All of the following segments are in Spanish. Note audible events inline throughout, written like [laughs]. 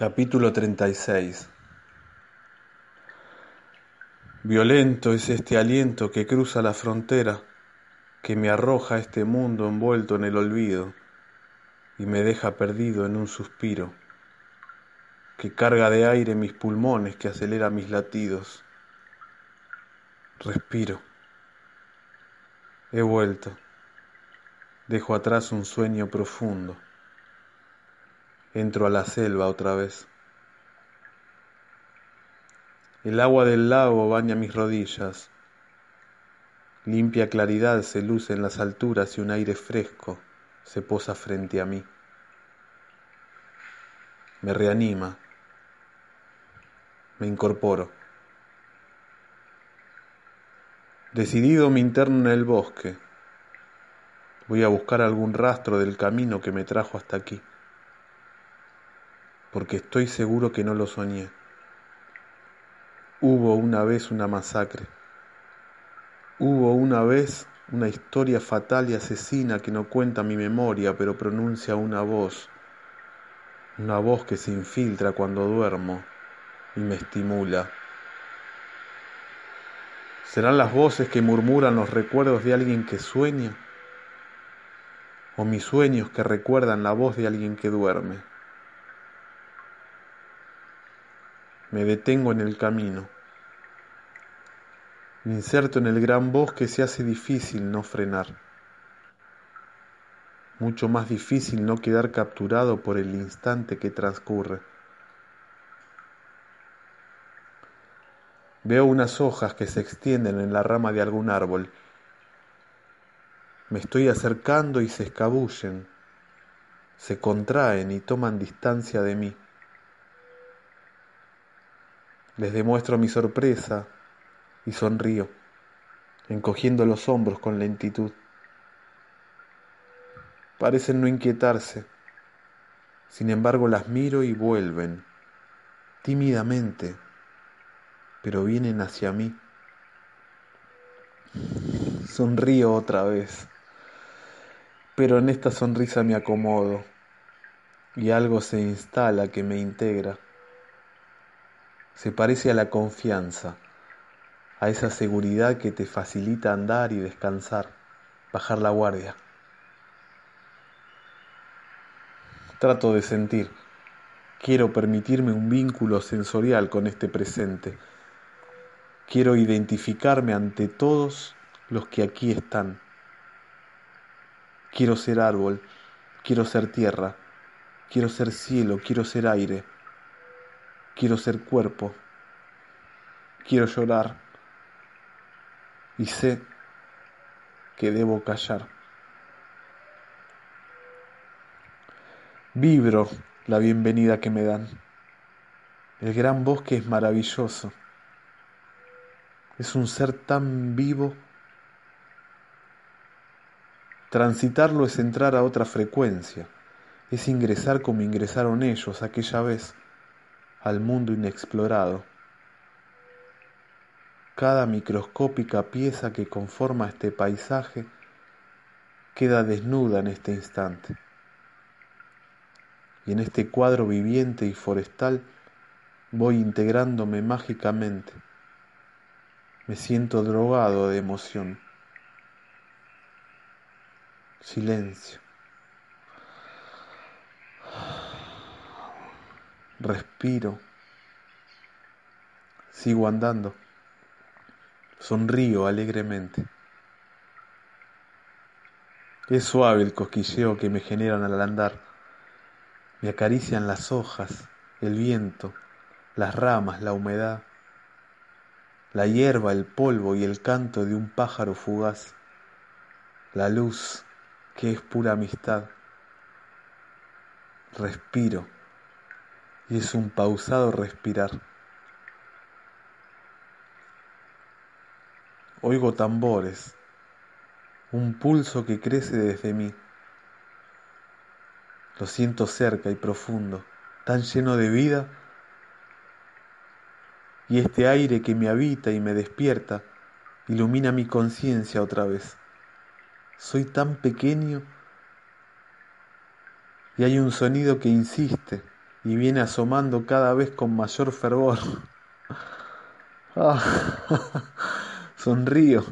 Capítulo 36 Violento es este aliento que cruza la frontera, que me arroja a este mundo envuelto en el olvido y me deja perdido en un suspiro, que carga de aire mis pulmones, que acelera mis latidos. Respiro. He vuelto. Dejo atrás un sueño profundo. Entro a la selva otra vez. El agua del lago baña mis rodillas. Limpia claridad se luce en las alturas y un aire fresco se posa frente a mí. Me reanima. Me incorporo. Decidido me interno en el bosque. Voy a buscar algún rastro del camino que me trajo hasta aquí porque estoy seguro que no lo soñé. Hubo una vez una masacre. Hubo una vez una historia fatal y asesina que no cuenta mi memoria, pero pronuncia una voz, una voz que se infiltra cuando duermo y me estimula. ¿Serán las voces que murmuran los recuerdos de alguien que sueña? ¿O mis sueños que recuerdan la voz de alguien que duerme? Me detengo en el camino. Me inserto en el gran bosque se hace difícil no frenar. Mucho más difícil no quedar capturado por el instante que transcurre. Veo unas hojas que se extienden en la rama de algún árbol. Me estoy acercando y se escabullen, se contraen y toman distancia de mí. Les demuestro mi sorpresa y sonrío, encogiendo los hombros con lentitud. Parecen no inquietarse, sin embargo las miro y vuelven, tímidamente, pero vienen hacia mí. Sonrío otra vez, pero en esta sonrisa me acomodo y algo se instala que me integra se parece a la confianza, a esa seguridad que te facilita andar y descansar, bajar la guardia. Trato de sentir, quiero permitirme un vínculo sensorial con este presente. Quiero identificarme ante todos los que aquí están. Quiero ser árbol, quiero ser tierra, quiero ser cielo, quiero ser aire quiero ser cuerpo, quiero llorar y sé que debo callar. Vibro la bienvenida que me dan. El gran bosque es maravilloso. Es un ser tan vivo. Transitarlo es entrar a otra frecuencia. Es ingresar como ingresaron ellos aquella vez al mundo inexplorado. Cada microscópica pieza que conforma este paisaje queda desnuda en este instante. Y en este cuadro viviente y forestal voy integrándome mágicamente. Me siento drogado de emoción. Silencio. Respiro, sigo andando, sonrío alegremente. Es suave el cosquilleo que me generan al andar. Me acarician las hojas, el viento, las ramas, la humedad, la hierba, el polvo y el canto de un pájaro fugaz, la luz que es pura amistad. Respiro y es un pausado respirar. Oigo tambores, un pulso que crece desde mí. Lo siento cerca y profundo, tan lleno de vida. Y este aire que me habita y me despierta ilumina mi conciencia otra vez. Soy tan pequeño y hay un sonido que insiste y viene asomando cada vez con mayor fervor. [laughs] Ah, [laughs] sonrío.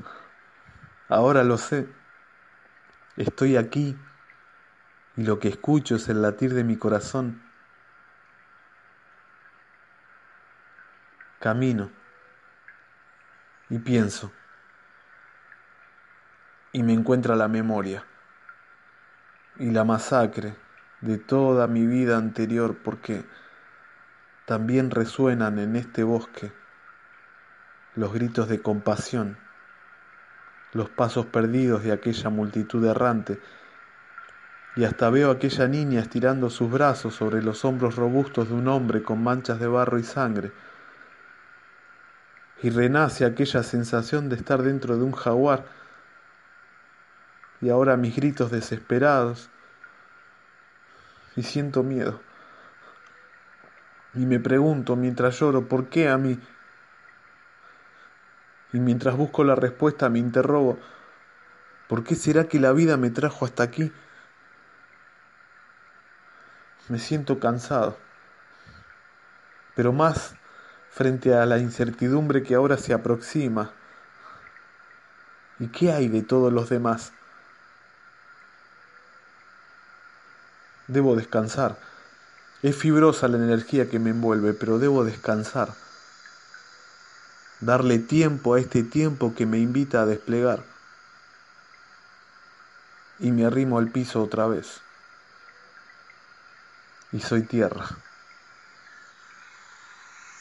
Ahora lo sé. Estoy aquí y lo que escucho es el latir de mi corazón. Camino y pienso y me encuentra la memoria y la masacre de toda mi vida anterior porque también resuenan en este bosque los gritos de compasión, los pasos perdidos de aquella multitud errante, y hasta veo a aquella niña estirando sus brazos sobre los hombros robustos de un hombre con manchas de barro y sangre, y renace aquella sensación de estar dentro de un jaguar, y ahora mis gritos desesperados, y siento miedo. Y me pregunto mientras lloro, ¿por qué a mí? Y mientras busco la respuesta me interrogo, ¿por qué será que la vida me trajo hasta aquí? Me siento cansado, pero más frente a la incertidumbre que ahora se aproxima. ¿Y qué hay de todos los demás? Debo descansar. Es fibrosa la energía que me envuelve, pero debo descansar. Darle tiempo a este tiempo que me invita a desplegar. Y me arrimo al piso otra vez. Y soy tierra.